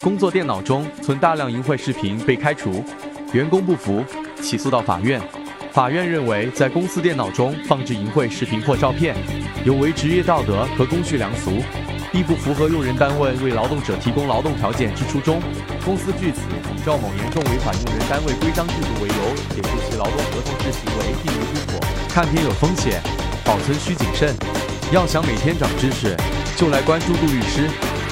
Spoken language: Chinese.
工作电脑中存大量淫秽视频被开除，员工不服，起诉到法院。法院认为，在公司电脑中放置淫秽视频或照片，有违职业道德和公序良俗，亦不符合用人单位为劳动者提供劳动条件之初衷。公司据此以赵某严重违反用人单位规章制度为由，解除其劳动合同之行为并无不妥。看片有风险，保存需谨慎。要想每天长知识，就来关注杜律师。